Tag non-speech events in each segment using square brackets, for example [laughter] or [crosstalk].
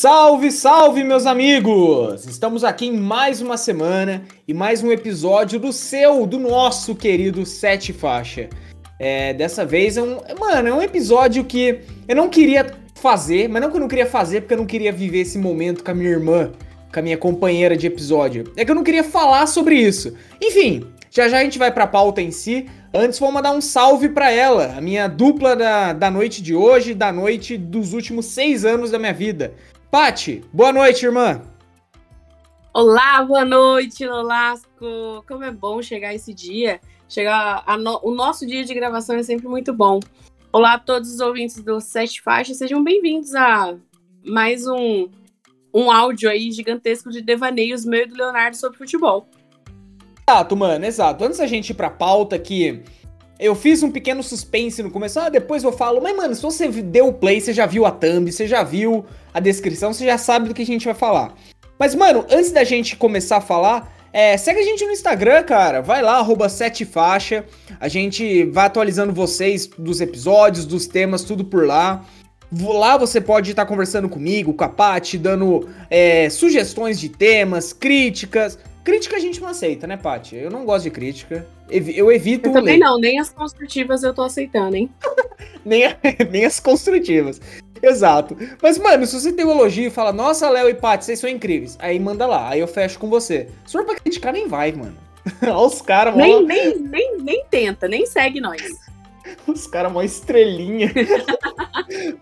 Salve, salve, meus amigos! Estamos aqui em mais uma semana e mais um episódio do seu, do nosso querido Sete Faixa. É, dessa vez é um. Mano, é um episódio que eu não queria fazer, mas não que eu não queria fazer porque eu não queria viver esse momento com a minha irmã, com a minha companheira de episódio. É que eu não queria falar sobre isso. Enfim, já já a gente vai pra pauta em si. Antes vou mandar um salve para ela, a minha dupla da, da noite de hoje, da noite dos últimos seis anos da minha vida. Pati, boa noite, irmã. Olá, boa noite, Lolasco. Como é bom chegar esse dia. Chegar no... o nosso dia de gravação é sempre muito bom. Olá a todos os ouvintes do Sete Faixas, sejam bem-vindos a mais um, um áudio aí gigantesco de devaneios meu e do Leonardo sobre futebol. Exato, mano, exato. Antes da gente ir pra pauta aqui, eu fiz um pequeno suspense no começo, ah, depois eu falo, mas mano, se você deu o play, você já viu a thumb, você já viu a descrição, você já sabe do que a gente vai falar. Mas, mano, antes da gente começar a falar, é, segue a gente no Instagram, cara. Vai lá, arroba. A gente vai atualizando vocês dos episódios, dos temas, tudo por lá. Lá você pode estar conversando comigo, com a Paty, dando é, sugestões de temas, críticas. Crítica a gente não aceita, né, Paty? Eu não gosto de crítica. Eu evito. Eu também ler. não, nem as construtivas eu tô aceitando, hein? [laughs] nem, [laughs] nem as construtivas. Exato. Mas, mano, se você tem um elogio e fala, nossa, Léo e Paty, vocês são incríveis, aí manda lá, aí eu fecho com você. Se for pra criticar, nem vai, mano. [laughs] Olha os caras, nem, nem, nem, nem tenta, nem segue nós. Os caras, mó estrelinha.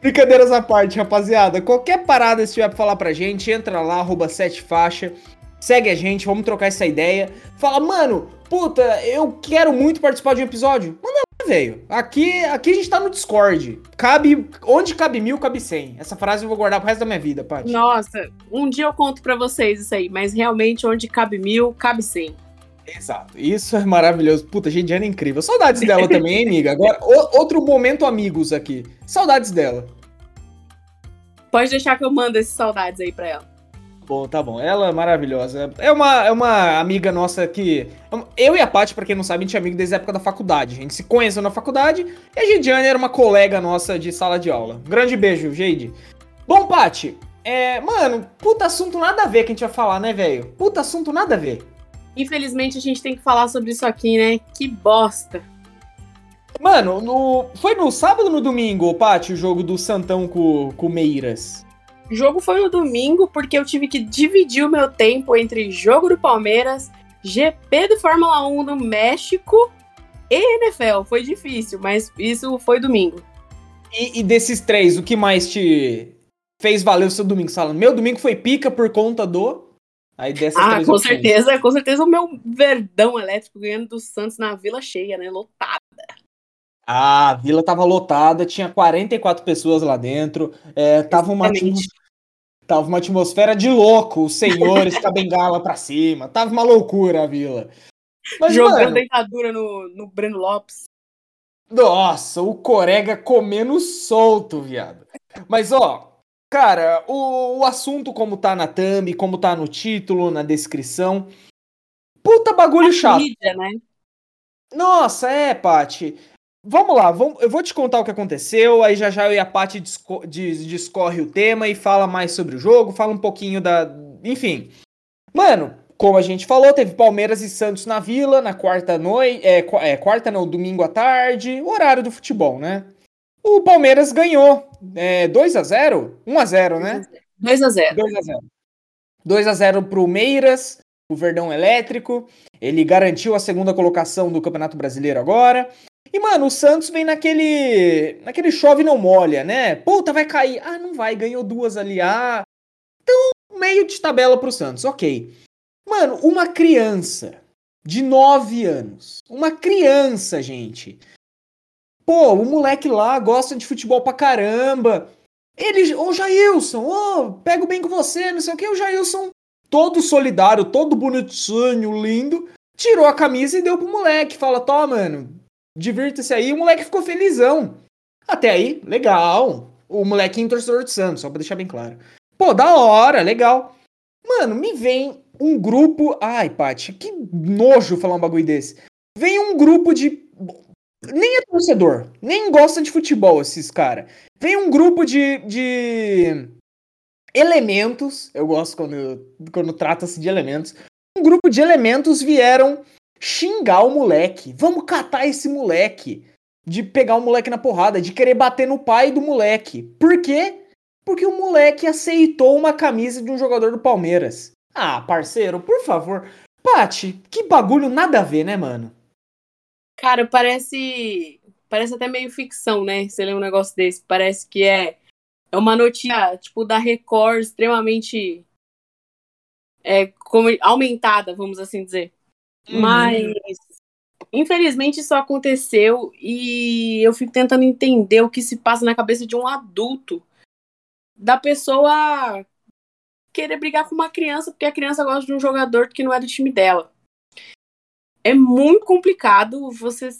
Brincadeiras à parte, rapaziada. Qualquer parada se tiver pra falar pra gente, entra lá, arroba sete faixa. Segue a gente, vamos trocar essa ideia. Fala, mano, puta, eu quero muito participar de um episódio. Manda velho. Aqui, aqui a gente tá no Discord. Cabe. Onde cabe mil, cabe cem. Essa frase eu vou guardar pro resto da minha vida, Paty. Nossa, um dia eu conto para vocês isso aí, mas realmente onde cabe mil, cabe cem. Exato. Isso é maravilhoso. Puta, gente, é incrível. Saudades dela também, hein, amiga? Agora, o, outro momento amigos aqui. Saudades dela. Pode deixar que eu mando esses saudades aí pra ela bom, tá bom. Ela é maravilhosa. É uma, é uma amiga nossa que. Eu e a Paty, pra quem não sabe, a gente é amigo desde a época da faculdade. A gente se conheceu na faculdade e a Gidiane era uma colega nossa de sala de aula. grande beijo, Jade. Bom, Paty, é. Mano, puta assunto nada a ver que a gente vai falar, né, velho? Puta assunto nada a ver. Infelizmente a gente tem que falar sobre isso aqui, né? Que bosta. Mano, no... foi no sábado ou no domingo, Paty, o jogo do Santão com, com o Meiras? Jogo foi no domingo, porque eu tive que dividir o meu tempo entre jogo do Palmeiras, GP do Fórmula 1 do México e NFL. Foi difícil, mas isso foi domingo. E, e desses três, o que mais te fez valer o seu domingo? Sala? Meu domingo foi pica por conta do. Aí dessas ah, com certeza, com certeza o meu verdão elétrico ganhando do Santos na vila cheia, né? Lotada. Ah, a vila tava lotada, tinha 44 pessoas lá dentro, é, tava uma, Tava uma atmosfera de louco, os senhores com a bengala pra cima. Tava uma loucura a vila. Mas, Jogando mano, dentadura no, no Breno Lopes. Nossa, o Corega comendo solto, viado. Mas, ó, cara, o, o assunto como tá na thumb, como tá no título, na descrição. Puta bagulho a chato. Mídia, né? Nossa, é, Paty. Vamos lá, vamos, eu vou te contar o que aconteceu, aí já já eu e a Paty disco, discorre o tema e fala mais sobre o jogo, fala um pouquinho da. Enfim. Mano, como a gente falou, teve Palmeiras e Santos na Vila na quarta noite. É, é, quarta não, domingo à tarde, o horário do futebol, né? O Palmeiras ganhou é, 2 a 0 1 a 0 né? 2 a 0 2 a 0 2 a 0 pro Meiras, o Verdão Elétrico. Ele garantiu a segunda colocação do Campeonato Brasileiro agora. E, mano, o Santos vem naquele. naquele chove não molha, né? Puta, vai cair. Ah, não vai, ganhou duas ali. Ah. Então, meio de tabela pro Santos, ok. Mano, uma criança de 9 anos. Uma criança, gente. Pô, o moleque lá gosta de futebol pra caramba. Ele, ô Jailson, ô, pego bem com você, não sei o que. O Jailson, todo solidário, todo bonitinho, lindo, tirou a camisa e deu pro moleque. Fala, toma, mano, divirta-se aí. O moleque ficou felizão. Até aí, legal. O molequinho torcedor de Santos, só pra deixar bem claro. Pô, da hora, legal. Mano, me vem um grupo. Ai, Paty, que nojo falar um bagulho desse. Vem um grupo de. Nem é torcedor, nem gosta de futebol esses caras. Vem um grupo de, de. elementos, eu gosto quando, quando trata-se de elementos, um grupo de elementos vieram xingar o moleque. Vamos catar esse moleque. De pegar o moleque na porrada, de querer bater no pai do moleque. Por quê? Porque o moleque aceitou uma camisa de um jogador do Palmeiras. Ah, parceiro, por favor. Pati, que bagulho nada a ver, né, mano? Cara, parece. Parece até meio ficção, né? Você lê um negócio desse. Parece que é, é uma notícia, tipo, da Record extremamente. É, como, aumentada, vamos assim dizer. Uhum. Mas. Infelizmente isso aconteceu e eu fico tentando entender o que se passa na cabeça de um adulto da pessoa querer brigar com uma criança porque a criança gosta de um jogador que não é do time dela. É muito complicado você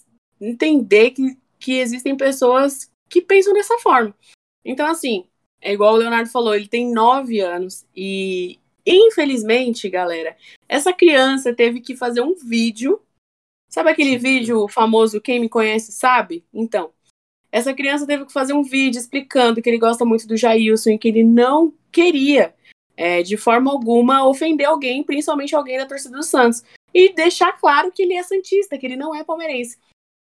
entender que, que existem pessoas que pensam dessa forma. Então, assim, é igual o Leonardo falou, ele tem nove anos e, infelizmente, galera, essa criança teve que fazer um vídeo. Sabe aquele vídeo famoso, quem me conhece sabe? Então, essa criança teve que fazer um vídeo explicando que ele gosta muito do Jailson e que ele não queria é, de forma alguma, ofender alguém, principalmente alguém da torcida do Santos. E deixar claro que ele é Santista, que ele não é palmeirense.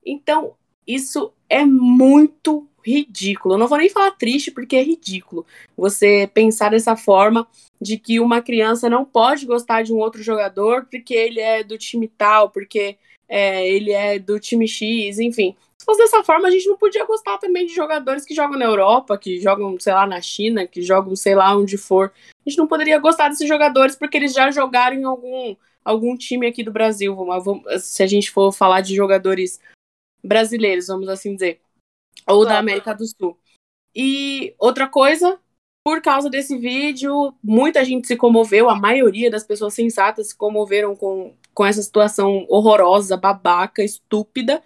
Então, isso é muito ridículo. Eu não vou nem falar triste, porque é ridículo você pensar dessa forma de que uma criança não pode gostar de um outro jogador porque ele é do time tal, porque é, ele é do time X, enfim. Se fosse dessa forma, a gente não podia gostar também de jogadores que jogam na Europa, que jogam, sei lá, na China, que jogam, sei lá, onde for. A gente não poderia gostar desses jogadores porque eles já jogaram em algum, algum time aqui do Brasil. Se a gente for falar de jogadores brasileiros, vamos assim dizer. Ou da América do Sul. E outra coisa, por causa desse vídeo, muita gente se comoveu, a maioria das pessoas sensatas se comoveram com, com essa situação horrorosa, babaca, estúpida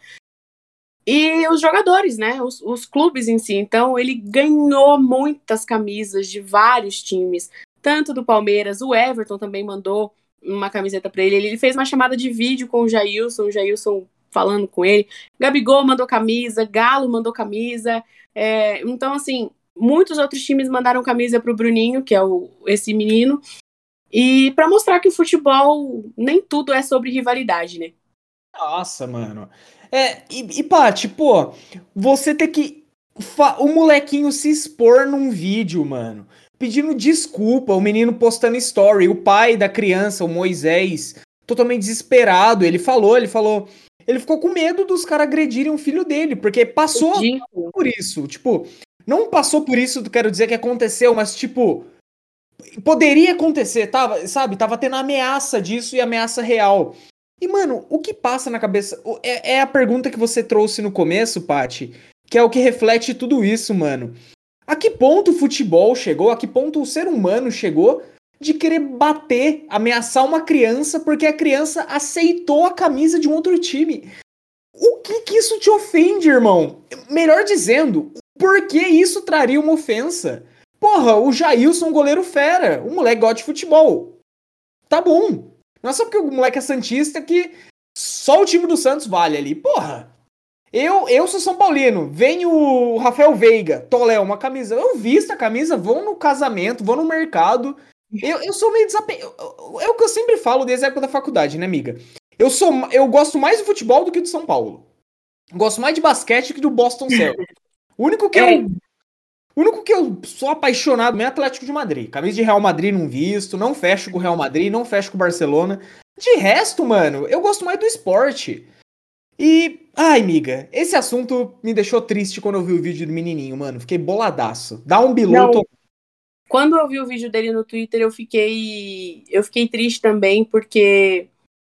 e os jogadores, né? Os, os, clubes em si. Então, ele ganhou muitas camisas de vários times, tanto do Palmeiras, o Everton também mandou uma camiseta para ele. Ele fez uma chamada de vídeo com o Jailson, o Jailson falando com ele. Gabigol mandou camisa, Galo mandou camisa. É, então, assim, muitos outros times mandaram camisa pro Bruninho, que é o, esse menino. E para mostrar que o futebol nem tudo é sobre rivalidade, né? Nossa, mano. É, e, e pá, tipo, você ter que. O molequinho se expor num vídeo, mano. Pedindo desculpa, o menino postando story, o pai da criança, o Moisés, totalmente desesperado. Ele falou, ele falou. Ele ficou com medo dos caras agredirem o filho dele, porque passou por isso. Tipo, não passou por isso, quero dizer que aconteceu, mas tipo. Poderia acontecer, tava, sabe? Tava tendo ameaça disso e ameaça real. E, mano, o que passa na cabeça. É, é a pergunta que você trouxe no começo, Pati, que é o que reflete tudo isso, mano. A que ponto o futebol chegou? A que ponto o ser humano chegou de querer bater, ameaçar uma criança porque a criança aceitou a camisa de um outro time? O que que isso te ofende, irmão? Melhor dizendo, por que isso traria uma ofensa? Porra, o Jailson, goleiro fera, o moleque gosta de futebol. Tá bom, não é só porque o moleque é Santista que só o time do Santos vale ali. Porra! Eu, eu sou São Paulino, vem o Rafael Veiga, Tolé, uma camisa. Eu visto a camisa, vou no casamento, vou no mercado. Eu, eu sou meio desapegado. É o que eu sempre falo desde a época da faculdade, né, amiga? Eu, sou, eu gosto mais do futebol do que do São Paulo. Gosto mais de basquete que do Boston Celtics. O único que eu o único que eu sou apaixonado é Atlético de Madrid. Camisa de Real Madrid não visto, não fecho com o Real Madrid, não fecho com o Barcelona. De resto, mano, eu gosto mais do esporte. E, ai, miga, esse assunto me deixou triste quando eu vi o vídeo do menininho, mano. Fiquei boladaço. Dá um biloto. Quando eu vi o vídeo dele no Twitter, eu fiquei eu fiquei triste também porque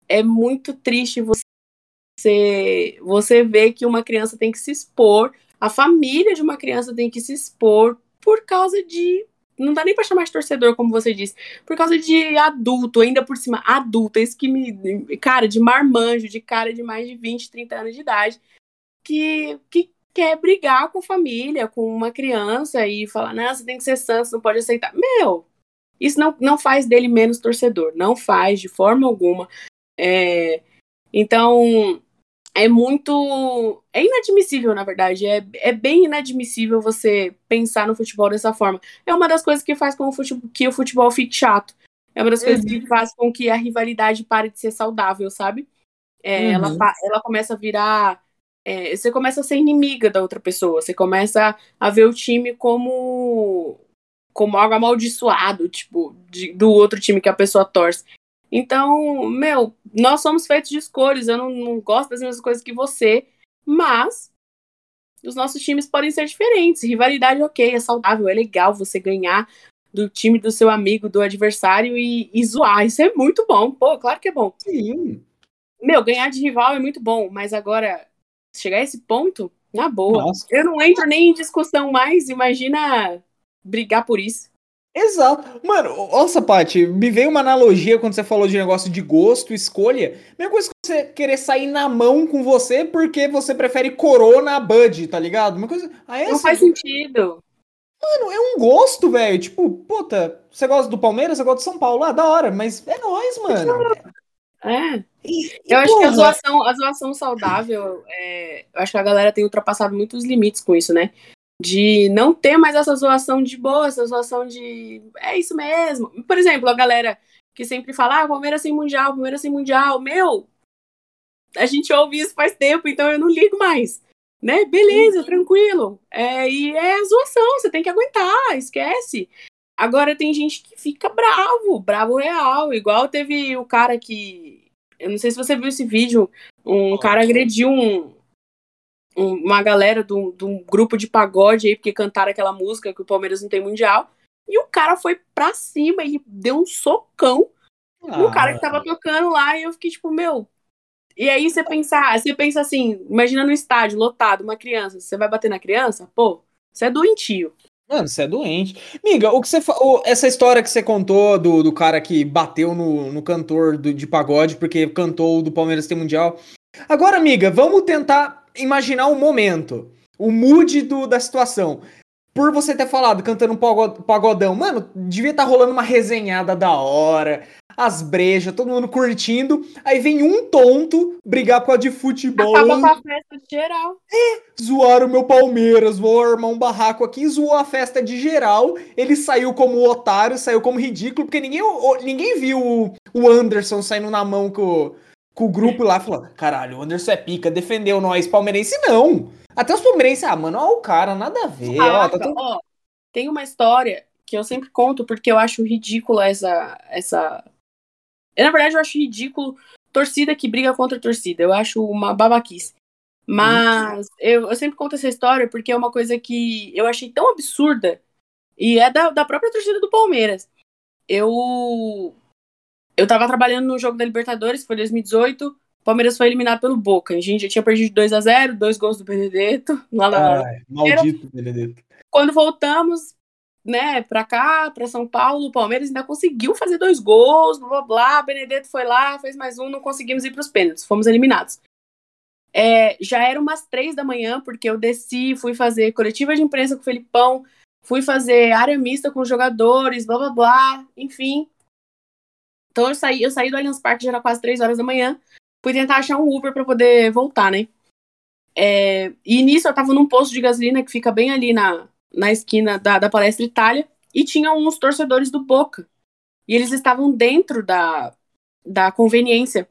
é muito triste você você ver que uma criança tem que se expor a família de uma criança tem que se expor por causa de. Não dá nem pra chamar de torcedor, como você disse. Por causa de adulto, ainda por cima, adulto. Isso que me. Cara, de marmanjo, de cara de mais de 20, 30 anos de idade. Que, que quer brigar com a família, com uma criança e falar: não, você tem que ser santo, não pode aceitar. Meu, isso não, não faz dele menos torcedor. Não faz, de forma alguma. É, então, é muito. É inadmissível, na verdade. É, é bem inadmissível você pensar no futebol dessa forma. É uma das coisas que faz com o futebol, que o futebol fique chato. É uma das uhum. coisas que uhum. faz com que a rivalidade pare de ser saudável, sabe? É, uhum. ela, ela começa a virar. É, você começa a ser inimiga da outra pessoa. Você começa a ver o time como como algo amaldiçoado, tipo, de, do outro time que a pessoa torce. Então, meu, nós somos feitos de escolhas. Eu não, não gosto das mesmas coisas que você, mas os nossos times podem ser diferentes. Rivalidade, ok, é saudável, é legal você ganhar do time do seu amigo, do adversário e, e zoar. Isso é muito bom. Pô, claro que é bom. Sim. Meu, ganhar de rival é muito bom, mas agora, chegar a esse ponto, na boa. Nossa. Eu não entro nem em discussão mais, imagina brigar por isso. Exato. Mano, nossa, Paty, me veio uma analogia quando você falou de negócio de gosto, escolha. Mesma coisa que você querer sair na mão com você porque você prefere Corona a Bud, tá ligado? Uma coisa. Ah, é Não faz sentido. Mano, é um gosto, velho. Tipo, puta, você gosta do Palmeiras, você gosta do São Paulo, ah, da hora, mas é nóis, mano. É. Eu acho que a zoação, a zoação saudável, é, eu acho que a galera tem ultrapassado muitos limites com isso, né? de não ter mais essa zoação de boa, essa zoação de é isso mesmo. Por exemplo, a galera que sempre fala, ah, Palmeiras sem Mundial, Palmeiras sem Mundial, meu, a gente ouve isso faz tempo, então eu não ligo mais. Né? Beleza, tranquilo. É, e é a zoação, você tem que aguentar, esquece. Agora tem gente que fica bravo, bravo real. Igual teve o cara que. Eu não sei se você viu esse vídeo. Um cara agrediu um, uma galera de um, de um grupo de pagode aí, porque cantaram aquela música que o Palmeiras não tem mundial. E o cara foi pra cima e deu um socão ah. no cara que tava tocando lá. E eu fiquei tipo, meu. E aí você pensar, você pensa assim, imagina no estádio, lotado, uma criança. Você vai bater na criança? Pô, você é doentio. Mano, você é doente. Miga, o que você o, essa história que você contou do, do cara que bateu no, no cantor do, de pagode porque cantou do Palmeiras tem mundial. Agora, amiga, vamos tentar imaginar o um momento, o mood do, da situação. Por você ter falado, cantando um pagodão, mano, devia estar tá rolando uma resenhada da hora, as brejas, todo mundo curtindo. Aí vem um tonto brigar por causa de futebol. Acaba com a festa de geral. É, zoaram o meu Palmeiras, vou armar um barraco aqui, zoou a festa de geral. Ele saiu como otário, saiu como ridículo, porque ninguém, ninguém viu o Anderson saindo na mão com, com o grupo lá falou: caralho, o Anderson é pica, defendeu nós, palmeirense não. Até os palmeirenses, ah, mano, ó, o cara, nada a ver. Ah, ó, tá ó, tem uma história que eu sempre conto porque eu acho ridícula essa. essa... Eu, na verdade, eu acho ridículo torcida que briga contra torcida. Eu acho uma babaquice. Mas eu, eu sempre conto essa história porque é uma coisa que eu achei tão absurda. E é da, da própria torcida do Palmeiras. Eu eu tava trabalhando no jogo da Libertadores, foi 2018. O Palmeiras foi eliminado pelo Boca. A gente já tinha perdido 2 a 0 dois gols do Benedetto. [laughs] Lá na... Ai, maldito Benedetto. Quando voltamos, né, pra cá, pra São Paulo, o Palmeiras ainda conseguiu fazer dois gols, blá blá blá. Benedetto foi lá, fez mais um, não conseguimos ir pros pênaltis, fomos eliminados. É, já era umas três da manhã, porque eu desci, fui fazer coletiva de imprensa com o Felipão, fui fazer área mista com os jogadores, blá blá blá, enfim. Então eu saí, eu saí do Allianz Parque já era quase 3 horas da manhã. Fui tentar achar um Uber para poder voltar, né? É, e nisso eu tava num posto de gasolina que fica bem ali na, na esquina da, da Palestra Itália. E tinha uns torcedores do Boca. E eles estavam dentro da, da conveniência,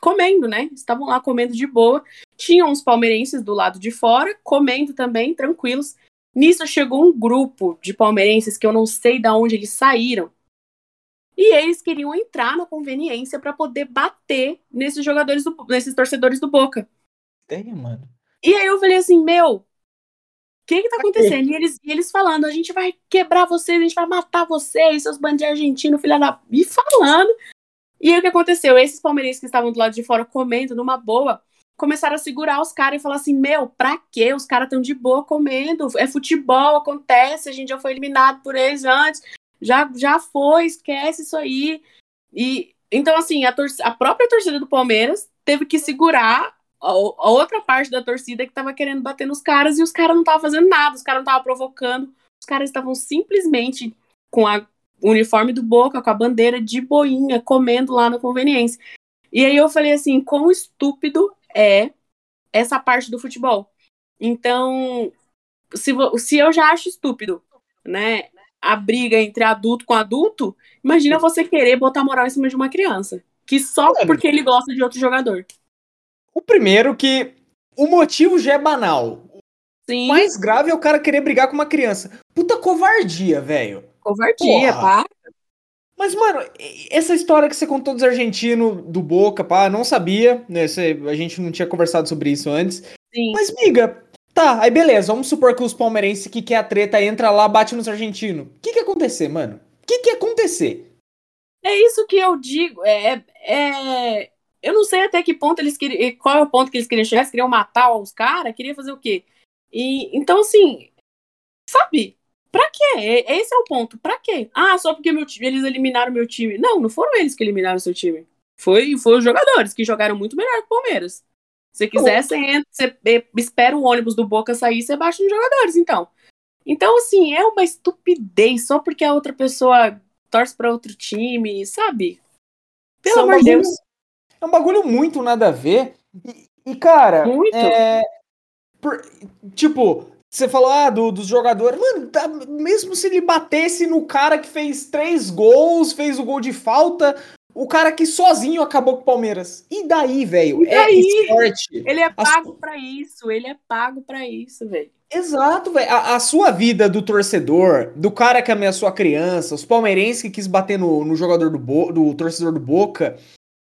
comendo, né? Estavam lá comendo de boa. Tinham uns palmeirenses do lado de fora, comendo também, tranquilos. Nisso chegou um grupo de palmeirenses que eu não sei de onde eles saíram. E eles queriam entrar na conveniência para poder bater nesses jogadores, do, nesses torcedores do Boca. Tem, mano. E aí eu falei assim, meu, o que que tá acontecendo? E eles, e eles falando, a gente vai quebrar vocês, a gente vai matar vocês, seus bandidos argentinos, filha da... E falando. E aí o que aconteceu? Esses palmeirenses que estavam do lado de fora comendo numa boa, começaram a segurar os caras e falar assim, meu, pra quê? Os caras estão de boa comendo, é futebol, acontece, a gente já foi eliminado por eles antes, já, já foi, esquece isso aí. E então, assim, a, a própria torcida do Palmeiras teve que segurar a, a outra parte da torcida que estava querendo bater nos caras e os caras não estavam fazendo nada, os caras não estavam provocando, os caras estavam simplesmente com a, o uniforme do Boca, com a bandeira de boinha, comendo lá na conveniência. E aí eu falei assim, quão estúpido é essa parte do futebol. Então, se, se eu já acho estúpido, né, a briga entre adulto com adulto, imagina você querer botar moral em cima de uma criança, que só porque ele gosta de outro jogador. O primeiro que o motivo já é banal. Sim. O mais grave é o cara querer brigar com uma criança. Puta covardia, velho. Covardia, pá. Mas, mano, essa história que você contou dos argentinos, do Boca, pá, não sabia, né? a gente não tinha conversado sobre isso antes. Sim. Mas, miga, tá, aí beleza, vamos supor que os palmeirenses que quer a treta entra lá, bate nos argentinos. O que que ia acontecer, mano? O que que ia acontecer? É isso que eu digo, é, é... Eu não sei até que ponto eles queriam, qual é o ponto que eles queriam chegar, eles queriam matar os caras, queriam fazer o quê? E, então, assim, sabe, Pra quê? Esse é o ponto. Pra quê? Ah, só porque meu eles eliminaram meu time. Não, não foram eles que eliminaram seu time. Foi, foi os jogadores que jogaram muito melhor que o Palmeiras. Se quiser, você, entra, você espera o ônibus do Boca sair, você baixa nos jogadores, então. Então, assim, é uma estupidez só porque a outra pessoa torce para outro time, sabe? Pelo amor de Deus. É um bagulho muito nada a ver. E, e cara, muito. É, por, tipo, você falou, ah, do, dos jogadores. Mano, tá, mesmo se ele batesse no cara que fez três gols, fez o gol de falta, o cara que sozinho acabou com o Palmeiras. E daí, velho? É esporte. Ele é pago a... para isso, ele é pago para isso, velho. Exato, velho. A, a, sua vida do torcedor, do cara que ameaçou a criança, os palmeirenses que quis bater no, no jogador do, Bo, do torcedor do Boca.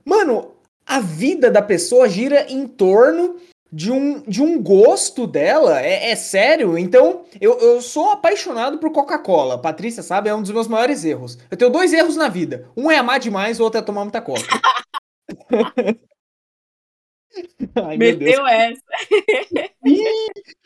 Mano, a vida da pessoa gira em torno de um, de um gosto dela, é, é sério. Então, eu, eu sou apaixonado por Coca-Cola. Patrícia sabe, é um dos meus maiores erros. Eu tenho dois erros na vida. Um é amar demais, o outro é tomar muita coca. [laughs] Ai, Meteu essa.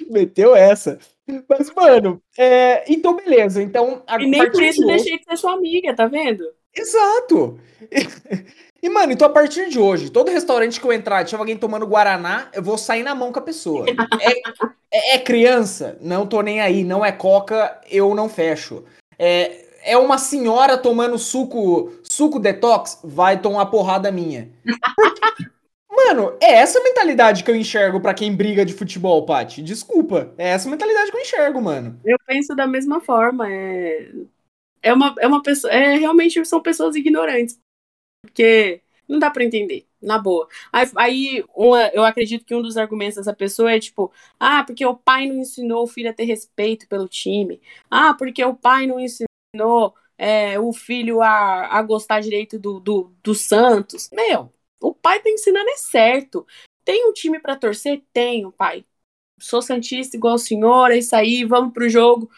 Meteu essa. Mas, mano, é... então beleza. Então, a e nem por isso de deixei de ser sua amiga, tá vendo? Exato! [laughs] E, mano, então a partir de hoje, todo restaurante que eu entrar, tiver alguém tomando Guaraná, eu vou sair na mão com a pessoa. É, [laughs] é, é criança? Não tô nem aí. Não é coca, eu não fecho. É, é uma senhora tomando suco suco detox? Vai tomar porrada minha. [laughs] Mano, é essa mentalidade que eu enxergo para quem briga de futebol, Paty. Desculpa. É essa mentalidade que eu enxergo, mano. Eu penso da mesma forma. É, é uma, é uma pessoa. É, realmente são pessoas ignorantes. Porque não dá para entender, na boa. Aí, aí uma, eu acredito que um dos argumentos dessa pessoa é tipo, ah, porque o pai não ensinou o filho a ter respeito pelo time. Ah, porque o pai não ensinou é, o filho a, a gostar direito do, do, do Santos. Meu, o pai tá ensinando é certo. Tem um time para torcer? Tenho, pai. Sou Santista igual o senhor, é isso aí, vamos pro jogo.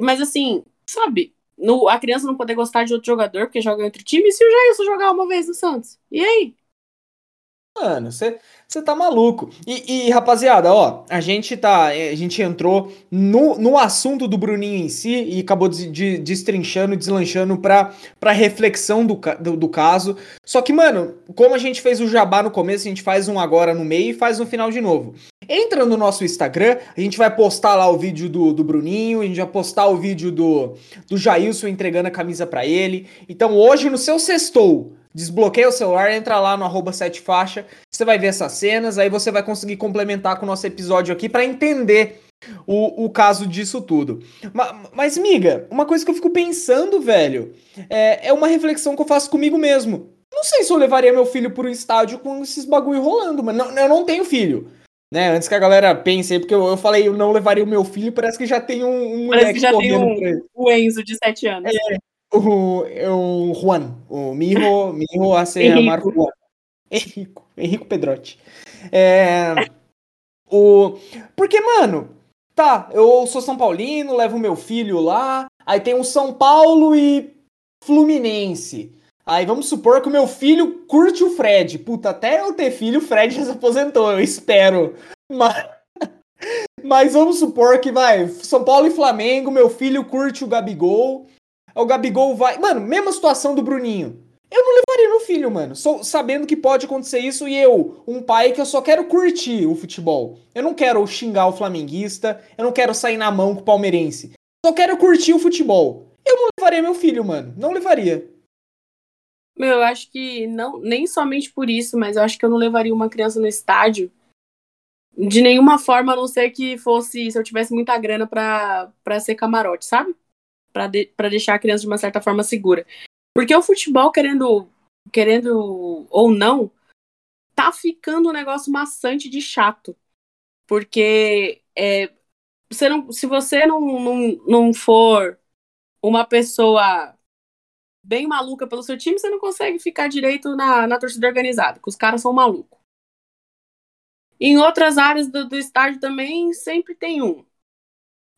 Mas assim, sabe, no, a criança não poder gostar de outro jogador porque joga em outro time, e se o Jailson jogar uma vez no Santos? E aí? Mano, você tá maluco. E, e, rapaziada, ó, a gente tá. A gente entrou no, no assunto do Bruninho em si e acabou de, de, destrinchando, deslanchando pra, pra reflexão do, do, do, caso. Só que, mano, como a gente fez o jabá no começo, a gente faz um agora no meio e faz no final de novo. Entra no nosso Instagram, a gente vai postar lá o vídeo do, do Bruninho, a gente vai postar o vídeo do, do Jailson entregando a camisa para ele. Então hoje no seu sextou desbloqueia o celular, entra lá no arroba 7 faixa, você vai ver essas cenas, aí você vai conseguir complementar com o nosso episódio aqui para entender o, o caso disso tudo. Mas, mas, miga, uma coisa que eu fico pensando, velho, é, é uma reflexão que eu faço comigo mesmo. Não sei se eu levaria meu filho um estádio com esses bagulho rolando, mas não, eu não tenho filho. Né, antes que a galera pense aí, porque eu, eu falei, eu não levaria o meu filho, parece que já tem um, um parece que já tem um, o Enzo de 7 anos. É, o, o Juan, o Mijo, Mijo hace amar Juan. [laughs] Henrico, Henrico Pedrotti. É, o, porque, mano, tá, eu sou São Paulino, levo meu filho lá, aí tem um São Paulo e Fluminense. Aí vamos supor que o meu filho curte o Fred. Puta, até eu ter filho, o Fred já se aposentou, eu espero. Mas, [laughs] mas vamos supor que vai, São Paulo e Flamengo, meu filho curte o Gabigol o Gabigol vai. Mano, mesma situação do Bruninho. Eu não levaria meu filho, mano. Sou, sabendo que pode acontecer isso e eu, um pai que eu só quero curtir o futebol. Eu não quero xingar o flamenguista, eu não quero sair na mão com o palmeirense. Só quero curtir o futebol. Eu não levaria meu filho, mano. Não levaria. Meu, eu acho que não, nem somente por isso, mas eu acho que eu não levaria uma criança no estádio de nenhuma forma, a não ser que fosse se eu tivesse muita grana pra, pra ser camarote, sabe? Pra, de, pra deixar a criança de uma certa forma segura. Porque o futebol, querendo, querendo ou não, tá ficando um negócio maçante de chato. Porque é, você não, se você não, não, não for uma pessoa bem maluca pelo seu time, você não consegue ficar direito na, na torcida organizada, que os caras são malucos. Em outras áreas do, do estádio também sempre tem um.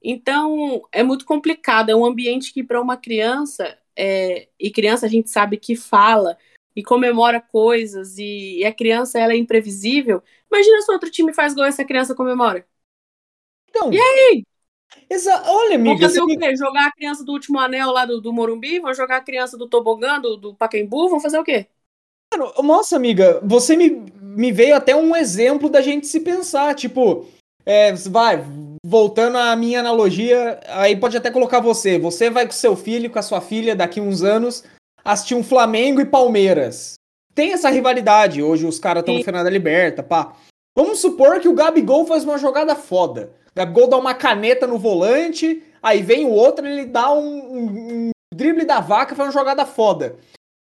Então é muito complicado. É um ambiente que para uma criança é, e criança a gente sabe que fala e comemora coisas e, e, a criança ela é imprevisível. Imagina se outro time faz gol e essa criança comemora. Então, e aí? Exa Olha, amiga. Vão fazer o quê? Jogar a criança do último anel lá do, do Morumbi? Vão jogar a criança do Tobogã, do, do Pacaembu? Vão fazer o quê? Nossa, amiga, você me, me veio até um exemplo da gente se pensar. Tipo, é, vai, voltando à minha analogia, aí pode até colocar você. Você vai com seu filho, com a sua filha, daqui uns anos, assistir um Flamengo e Palmeiras. Tem essa rivalidade. Hoje os caras estão no final da Liberta, pá. Vamos supor que o Gabigol faz uma jogada foda. Gabigol dá uma caneta no volante, aí vem o outro, ele dá um, um, um drible da vaca, faz uma jogada foda.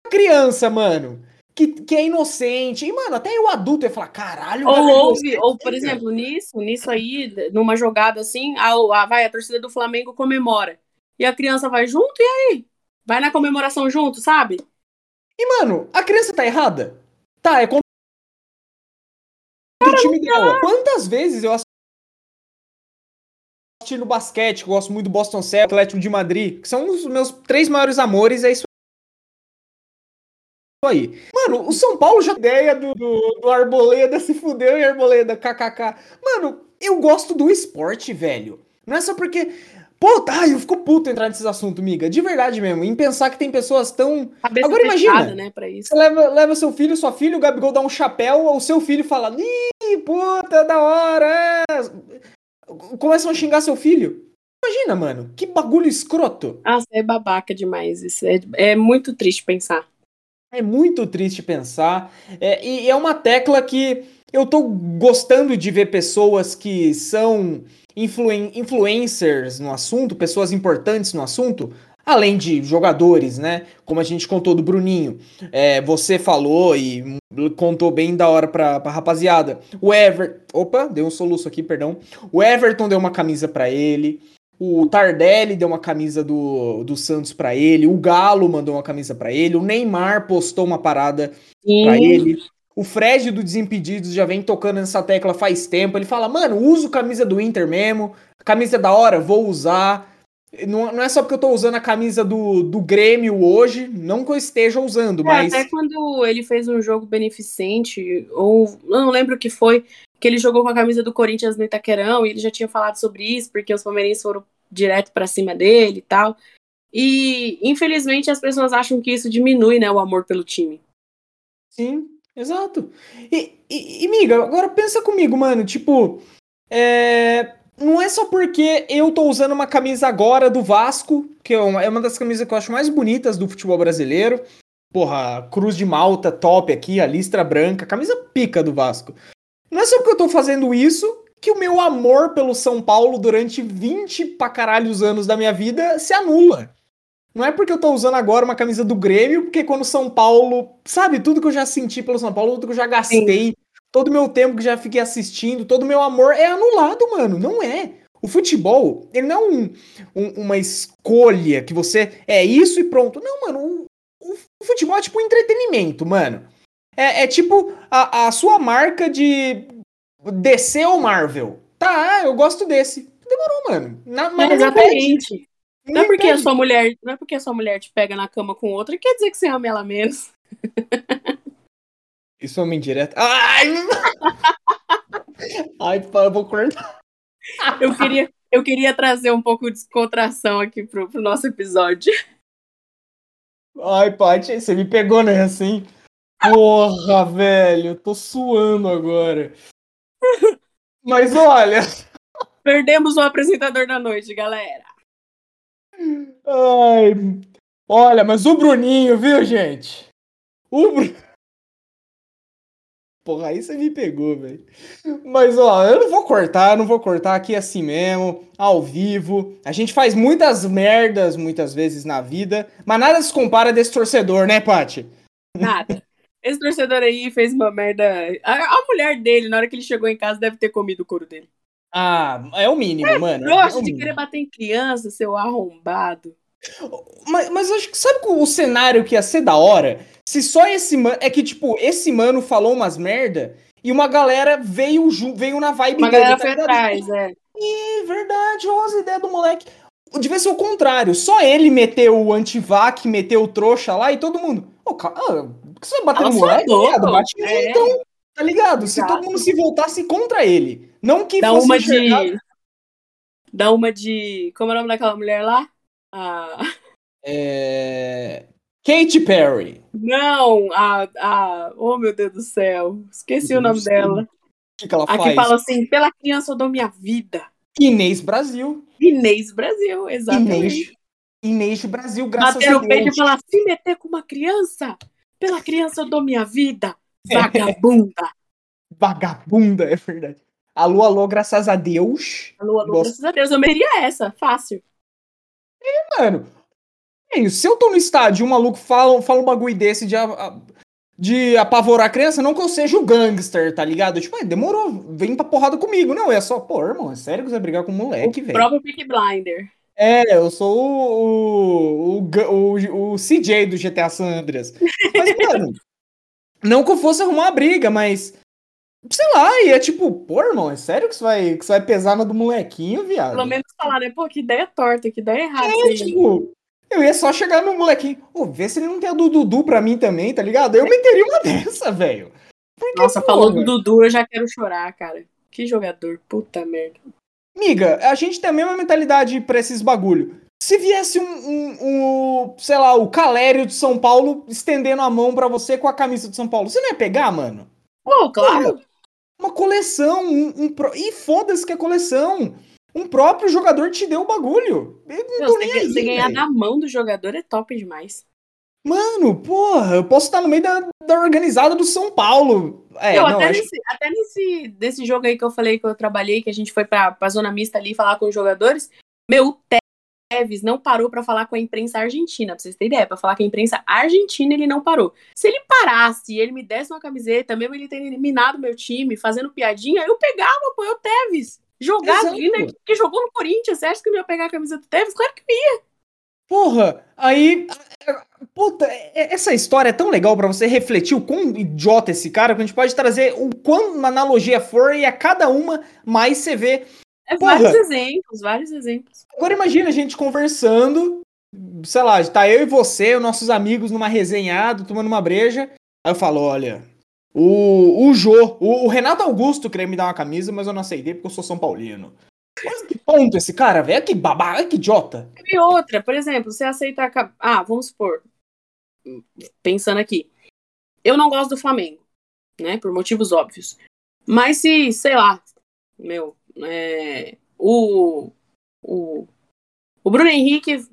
Criança, mano que, que é inocente. E, mano, até o adulto ia falar, caralho. Ou ouve, ou, por exemplo, nisso, nisso aí, numa jogada assim, a, a, vai, a torcida do Flamengo comemora. E a criança vai junto, e aí? Vai na comemoração junto, sabe? E, mano, a criança tá errada? Tá, é contra o time dela. Quantas vezes eu assisti no basquete, gosto muito do Boston Celtics, Atlético de Madrid, que são os meus três maiores amores, é isso aí. Mano, o São Paulo já ideia do, do, do Arboleda se fudeu e Arboleda kkk. Mano, eu gosto do esporte, velho. Não é só porque. Pô, tá, eu fico puto entrar nesses assuntos, miga. De verdade mesmo. Em pensar que tem pessoas tão. Cabeça Agora imagina. Né, pra isso. Você leva, leva seu filho, sua filha, o Gabigol dá um chapéu, o seu filho fala, ih, puta, da hora. É. Começam a xingar seu filho. Imagina, mano, que bagulho escroto. Nossa, é babaca demais. Isso é, é muito triste pensar. É muito triste pensar. É, e é uma tecla que eu tô gostando de ver pessoas que são influen influencers no assunto, pessoas importantes no assunto, além de jogadores, né? Como a gente contou do Bruninho. É, você falou e contou bem da hora pra, pra rapaziada. O Ever. Opa, deu um soluço aqui, perdão. O Everton deu uma camisa para ele. O Tardelli deu uma camisa do, do Santos para ele, o Galo mandou uma camisa para ele, o Neymar postou uma parada para ele. O Fred do Desimpedidos já vem tocando nessa tecla faz tempo. Ele fala, mano, uso camisa do Inter mesmo, camisa da hora, vou usar. Não, não é só porque eu tô usando a camisa do, do Grêmio hoje, não que eu esteja usando, é, mas. Até quando ele fez um jogo beneficente, ou não lembro o que foi, que ele jogou com a camisa do Corinthians no Itaquerão e ele já tinha falado sobre isso, porque os palmeirenses foram direto para cima dele e tal. E infelizmente as pessoas acham que isso diminui, né, o amor pelo time. Sim, exato. E, e, e miga, agora pensa comigo, mano, tipo, é, não é só porque eu tô usando uma camisa agora do Vasco, que é uma, é uma das camisas que eu acho mais bonitas do futebol brasileiro. Porra, Cruz de Malta, top aqui, a listra branca, camisa pica do Vasco. Não é só porque eu tô fazendo isso que o meu amor pelo São Paulo durante 20 pra caralhos anos da minha vida se anula. Não é porque eu tô usando agora uma camisa do Grêmio, porque quando São Paulo, sabe, tudo que eu já senti pelo São Paulo, tudo que eu já gastei, Sim. Todo meu tempo que já fiquei assistindo, todo o meu amor é anulado, mano. Não é. O futebol, ele não é um, um, uma escolha que você é isso e pronto. Não, mano. O, o futebol é tipo um entretenimento, mano. É, é tipo a, a sua marca de DC ou Marvel. Tá, eu gosto desse. Demorou, mano. Na, mas é, exatamente. Não é, porque a sua mulher, não é porque a sua mulher te pega na cama com outra, quer dizer que você ama ela menos. [laughs] Isso é uma indireta. Ai! [laughs] Ai, eu vou cortar. Eu queria, eu queria trazer um pouco de descontração aqui pro, pro nosso episódio. Ai, Paty, você me pegou, né? Assim. Porra, velho, tô suando agora. Mas olha. Perdemos o apresentador da noite, galera. Ai. Olha, mas o Bruninho, viu, gente? O Bruno. Porra, aí você me pegou, velho. Mas, ó, eu não vou cortar, não vou cortar aqui assim mesmo, ao vivo. A gente faz muitas merdas, muitas vezes, na vida, mas nada se compara desse torcedor, né, Paty? Nada. Esse torcedor aí fez uma merda. A, a, mulher dele, na hora que ele chegou em casa, deve ter comido o couro dele. Ah, é o mínimo, é, mano. Gosta é de querer bater em criança, seu arrombado. Mas, mas acho que sabe o cenário que ia ser da hora? Se só esse mano. É que, tipo, esse mano falou umas merda e uma galera veio, veio na vibe uma dele. Uma galera tá foi atrás, é. Ih, verdade, ó, as ideias do moleque. Devia ser o contrário. Só ele meteu o antivac, meteu o trouxa lá e todo mundo. Ô, oh, cara, por que você vai bater no moleque? Ligado? Bate é. então, tá ligado? Exato. Se todo mundo se voltasse contra ele. Não que Dá fosse uma enxergado. de. Dá uma de. Como é o nome daquela mulher lá? Ah. [laughs] É... Katy Perry. Não, a, a. Oh, meu Deus do céu. Esqueci o nome dela. O que, que ela faz? Aqui fala assim: pela criança eu dou minha vida. Inês Brasil. Inês Brasil, exatamente. Inês, Inês Brasil, graças Bater a Deus. Bater o peito e falar: se meter com uma criança, pela criança eu dou minha vida. [laughs] Vagabunda. Vagabunda, é verdade. Alô, alô, graças a Deus. Alô, alô, graças a Deus. Eu meteria essa, fácil. É, mano. É, se eu tô no estádio e um maluco fala, fala um bagulho desse de, de apavorar a criança, não que eu seja o gangster, tá ligado? Tipo, é, demorou, vem pra porrada comigo. Não, é só, pô, irmão, é sério que você vai brigar com um moleque, velho? O próprio Peak Blinder. É, eu sou o, o, o, o, CJ do GTA San Andreas. Mas, [laughs] mano, não que eu fosse arrumar uma briga, mas. Sei lá, e é tipo, pô, irmão, é sério que você vai, que você vai pesar na do molequinho, viado? Pelo menos falar, né? Pô, que ideia torta, que ideia errada. É, tipo, eu ia só chegar no molequinho, ô, vê se ele não tem a do Dudu pra mim também, tá ligado? Eu meteria uma [laughs] dessa, velho. Nossa, falou do Dudu, eu já quero chorar, cara. Que jogador, puta merda. Miga, a gente tem a mesma mentalidade pra esses bagulho. Se viesse um, um, um, sei lá, o Calério de São Paulo estendendo a mão para você com a camisa de São Paulo, você não ia pegar, mano? Pô, claro. Uma coleção, um, um pro... e foda-se que é coleção. Um próprio jogador te deu o bagulho. Eu não tô nem aí, você ganhar na mão do jogador é top demais. Mano, porra, eu posso estar no meio da, da organizada do São Paulo. É, não, até, acho... nesse, até nesse desse jogo aí que eu falei que eu trabalhei, que a gente foi pra, pra zona mista ali falar com os jogadores, meu, o Tevez não parou para falar com a imprensa argentina, pra vocês terem ideia, pra falar com a imprensa argentina ele não parou. Se ele parasse e ele me desse uma camiseta, mesmo ele ter eliminado meu time, fazendo piadinha, eu pegava, pô, é o Tevez. Jogar né, que jogou no Corinthians, você acha que eu ia pegar a camisa do Tevez? Claro que eu ia. Porra, aí. Puta, é, essa história é tão legal para você refletir o quão idiota esse cara, que a gente pode trazer o quão uma analogia for e a cada uma mais você vê. É Porra. vários exemplos, vários exemplos. Agora imagina a gente conversando, sei lá, tá eu e você, os nossos amigos numa resenhada, tomando uma breja. Aí eu falo, olha, o, o Jô, o, o, Renato Augusto queria me dar uma camisa, mas eu não aceitei porque eu sou São Paulino. Mas que ponto esse cara, velho? Que babá, que idiota. E outra, por exemplo, você aceita. A... Ah, vamos supor. Pensando aqui. Eu não gosto do Flamengo, né? Por motivos óbvios. Mas se, sei lá, meu, é, o, o, o Bruno Henrique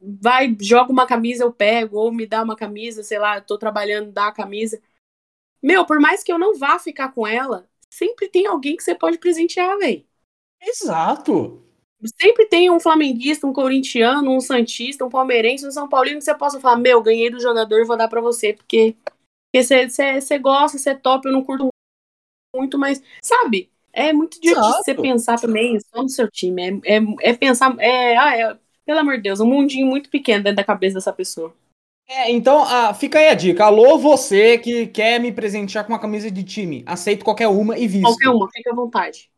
vai, joga uma camisa, eu pego, ou me dá uma camisa, sei lá, tô trabalhando, dá a camisa. Meu, por mais que eu não vá ficar com ela, sempre tem alguém que você pode presentear, velho. Exato. Sempre tem um flamenguista, um corintiano, um santista, um palmeirense, um são paulino que você possa falar, meu, ganhei do jogador, vou dar para você, porque você gosta, você é top, eu não curto muito, mas, sabe? É muito difícil você pensar também só no seu time. É, é, é pensar. É, ah, é, pelo amor de Deus, um mundinho muito pequeno dentro da cabeça dessa pessoa. É, então ah, fica aí a dica. Alô, você que quer me presentear com uma camisa de time. Aceito qualquer uma e visto. Qualquer uma, fica à vontade.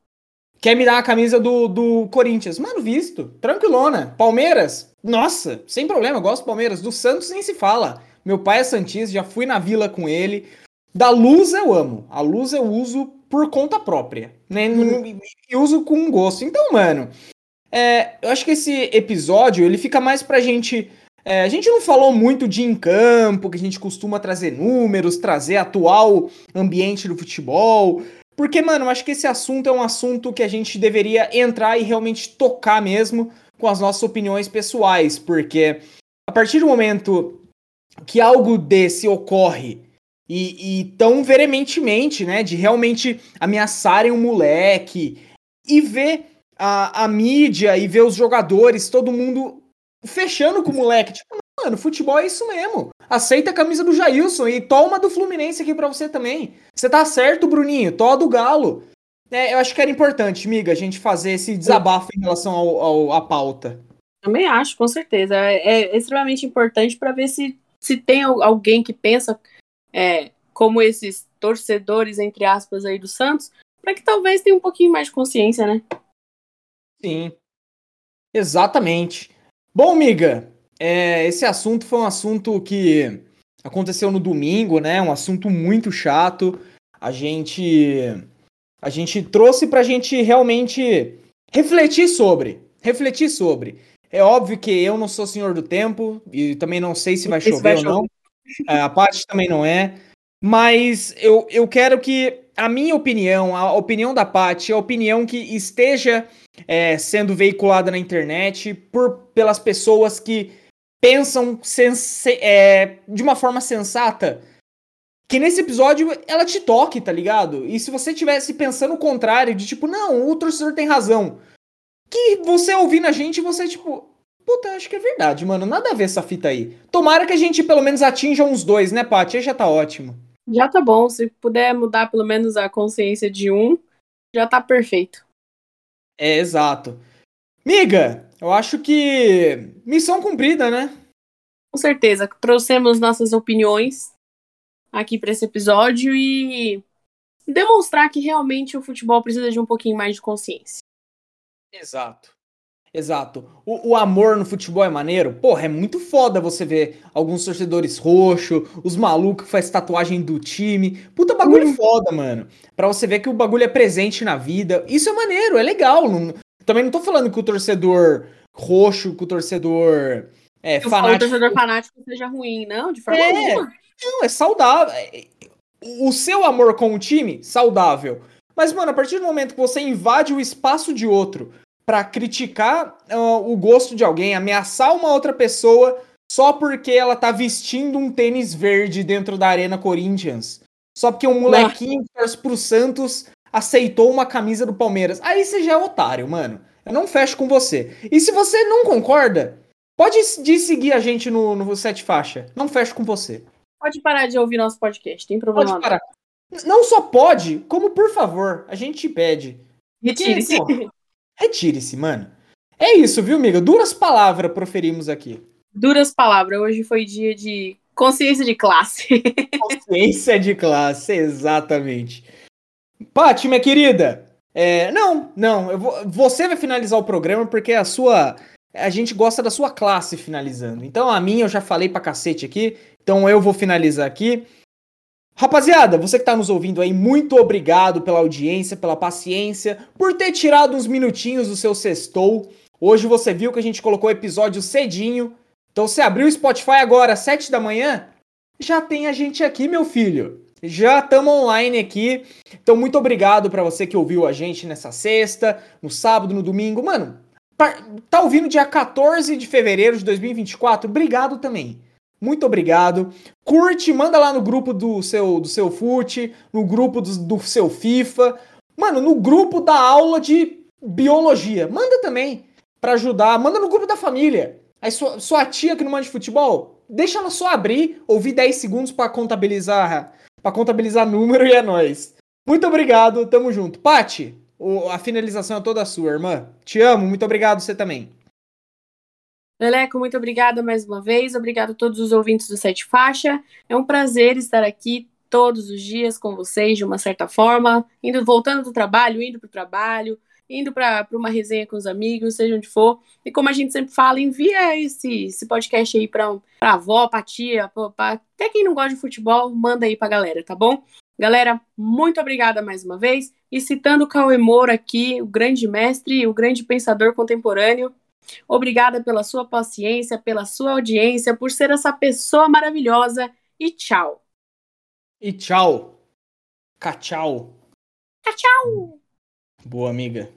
Quer me dar a camisa do, do Corinthians? Mano, visto. Tranquilona. Palmeiras? Nossa, sem problema, eu gosto do Palmeiras. Do Santos nem se fala. Meu pai é Santista, já fui na vila com ele. Da luz eu amo. A luz eu uso por conta própria. Né? Hum. E uso com gosto. Então, mano, é, eu acho que esse episódio ele fica mais pra gente. É, a gente não falou muito de em campo, que a gente costuma trazer números, trazer atual ambiente do futebol. Porque, mano, eu acho que esse assunto é um assunto que a gente deveria entrar e realmente tocar mesmo com as nossas opiniões pessoais. Porque a partir do momento que algo desse ocorre e, e tão veementemente, né, de realmente ameaçarem um moleque e ver a, a mídia e ver os jogadores, todo mundo fechando com o moleque, tipo, mano, futebol é isso mesmo. Aceita a camisa do Jailson e toma do Fluminense aqui para você também. Você tá certo, Bruninho, tó do Galo. É, eu acho que era importante, miga, a gente fazer esse desabafo em relação ao, ao à pauta. Também acho, com certeza. É, é extremamente importante para ver se, se tem alguém que pensa é, como esses torcedores, entre aspas, aí do Santos, para que talvez tenha um pouquinho mais de consciência, né? Sim. Exatamente. Bom, miga, é, esse assunto foi um assunto que aconteceu no domingo, né? Um assunto muito chato. A gente a gente trouxe pra gente realmente refletir sobre, refletir sobre. É óbvio que eu não sou senhor do tempo e também não sei se vai chover vai ou não. É, a parte também não é. Mas eu, eu quero que a minha opinião, a opinião da Paty, a opinião que esteja é, sendo veiculada na internet por, pelas pessoas que pensam sense, é, de uma forma sensata, que nesse episódio ela te toque, tá ligado? E se você tivesse pensando o contrário, de tipo, não, o torcedor tem razão, que você ouvindo a gente, você, tipo, puta, acho que é verdade, mano. Nada a ver essa fita aí. Tomara que a gente pelo menos atinja uns dois, né, Paty? Aí já tá ótimo. Já tá bom. Se puder mudar pelo menos a consciência de um, já tá perfeito. É, exato. Miga, eu acho que missão cumprida, né? Com certeza. Trouxemos nossas opiniões aqui para esse episódio e demonstrar que realmente o futebol precisa de um pouquinho mais de consciência. Exato. Exato. O, o, amor no futebol é maneiro? Porra, é muito foda você ver alguns torcedores roxo, os malucos que faz tatuagem do time. Puta bagulho uhum. foda, mano. Pra você ver que o bagulho é presente na vida. Isso é maneiro, é legal. Não, também não tô falando que o torcedor roxo, que o torcedor é, fanático... O torcedor fanático seja ruim, não? De forma é, nenhuma. Não, é saudável. O seu amor com o time, saudável. Mas, mano, a partir do momento que você invade o espaço de outro para criticar uh, o gosto de alguém, ameaçar uma outra pessoa só porque ela tá vestindo um tênis verde dentro da Arena Corinthians. Só porque um molequinho que torce pro Santos aceitou uma camisa do Palmeiras. Aí você já é otário, mano. Eu não fecho com você. E se você não concorda, pode seguir a gente no, no Sete Faixa. Não fecho com você. Pode parar de ouvir nosso podcast, tem problema. Pode parar. Não só pode, como por favor, a gente te pede. Retire-se. Retire-se, mano. É isso, viu, amiga? Duras palavras proferimos aqui. Duras palavras. Hoje foi dia de consciência de classe. [laughs] consciência de classe, exatamente. Paty, minha querida. É, não, não. Vou, você vai finalizar o programa porque a sua. A gente gosta da sua classe finalizando. Então a minha eu já falei pra cacete aqui. Então eu vou finalizar aqui. Rapaziada, você que está nos ouvindo aí, muito obrigado pela audiência, pela paciência, por ter tirado uns minutinhos do seu sextou. Hoje você viu que a gente colocou o episódio cedinho. Então você abriu o Spotify agora, às 7 da manhã, já tem a gente aqui, meu filho. Já estamos online aqui. Então muito obrigado para você que ouviu a gente nessa sexta, no sábado, no domingo. Mano, tá ouvindo dia 14 de fevereiro de 2024? Obrigado também. Muito obrigado. Curte, manda lá no grupo do seu do seu FUT, no grupo do, do seu FIFA. Mano, no grupo da aula de biologia. Manda também para ajudar. Manda no grupo da família. Aí sua, sua tia que não manda de futebol, deixa ela só abrir, ouvir 10 segundos para contabilizar, para contabilizar número e é nós. Muito obrigado, tamo junto. Pati, a finalização é toda sua, irmã. Te amo, muito obrigado você também. Leleco, muito obrigada mais uma vez. Obrigado a todos os ouvintes do Sete Faixa. É um prazer estar aqui todos os dias com vocês, de uma certa forma, indo voltando do trabalho, indo para o trabalho, indo para uma resenha com os amigos, seja onde for. E como a gente sempre fala, envia esse, esse podcast aí para a avó, para tia, pra, até quem não gosta de futebol, manda aí para galera, tá bom? Galera, muito obrigada mais uma vez. E citando o Cauê Moura aqui, o grande mestre, o grande pensador contemporâneo, Obrigada pela sua paciência, pela sua audiência, por ser essa pessoa maravilhosa e tchau. E tchau. Cachau. Tchau. Boa, amiga.